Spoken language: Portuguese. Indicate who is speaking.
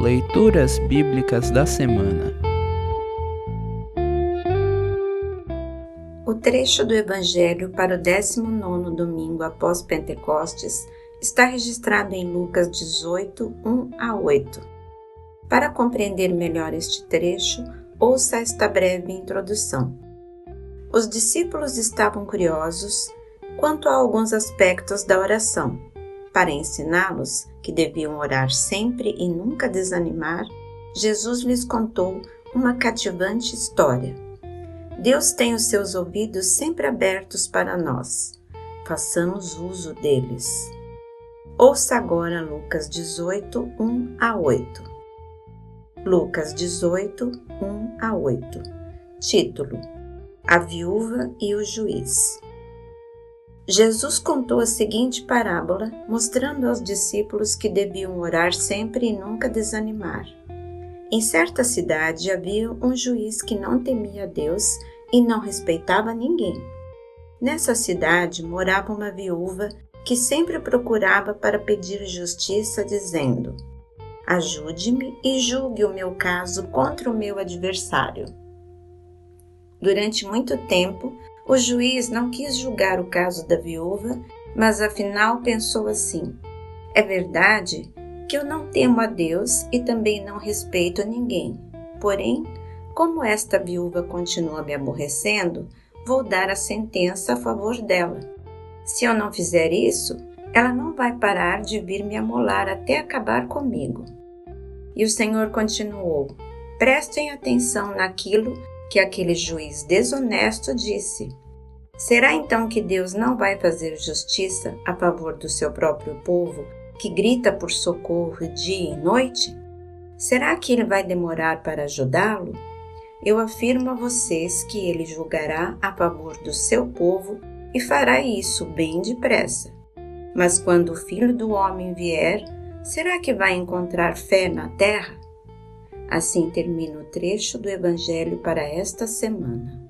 Speaker 1: Leituras Bíblicas da Semana
Speaker 2: O trecho do Evangelho para o 19 domingo após Pentecostes está registrado em Lucas 18, 1 a 8. Para compreender melhor este trecho, ouça esta breve introdução. Os discípulos estavam curiosos quanto a alguns aspectos da oração para ensiná-los que deviam orar sempre e nunca desanimar, Jesus lhes contou uma cativante história. Deus tem os seus ouvidos sempre abertos para nós. Façamos uso deles. Ouça agora Lucas 18, 1 a 8. Lucas 18, 1 a 8. Título: A viúva e o juiz. Jesus contou a seguinte parábola, mostrando aos discípulos que deviam orar sempre e nunca desanimar. Em certa cidade havia um juiz que não temia Deus e não respeitava ninguém. Nessa cidade morava uma viúva que sempre procurava para pedir justiça, dizendo: Ajude-me e julgue o meu caso contra o meu adversário. Durante muito tempo, o juiz não quis julgar o caso da viúva, mas afinal pensou assim: é verdade que eu não temo a Deus e também não respeito a ninguém. Porém, como esta viúva continua me aborrecendo, vou dar a sentença a favor dela. Se eu não fizer isso, ela não vai parar de vir me amolar até acabar comigo. E o Senhor continuou: Prestem atenção naquilo que aquele juiz desonesto disse. Será então que Deus não vai fazer justiça a favor do seu próprio povo, que grita por socorro dia e noite? Será que ele vai demorar para ajudá-lo? Eu afirmo a vocês que ele julgará a favor do seu povo e fará isso bem depressa. Mas quando o filho do homem vier, será que vai encontrar fé na terra? Assim termina o trecho do Evangelho para esta semana.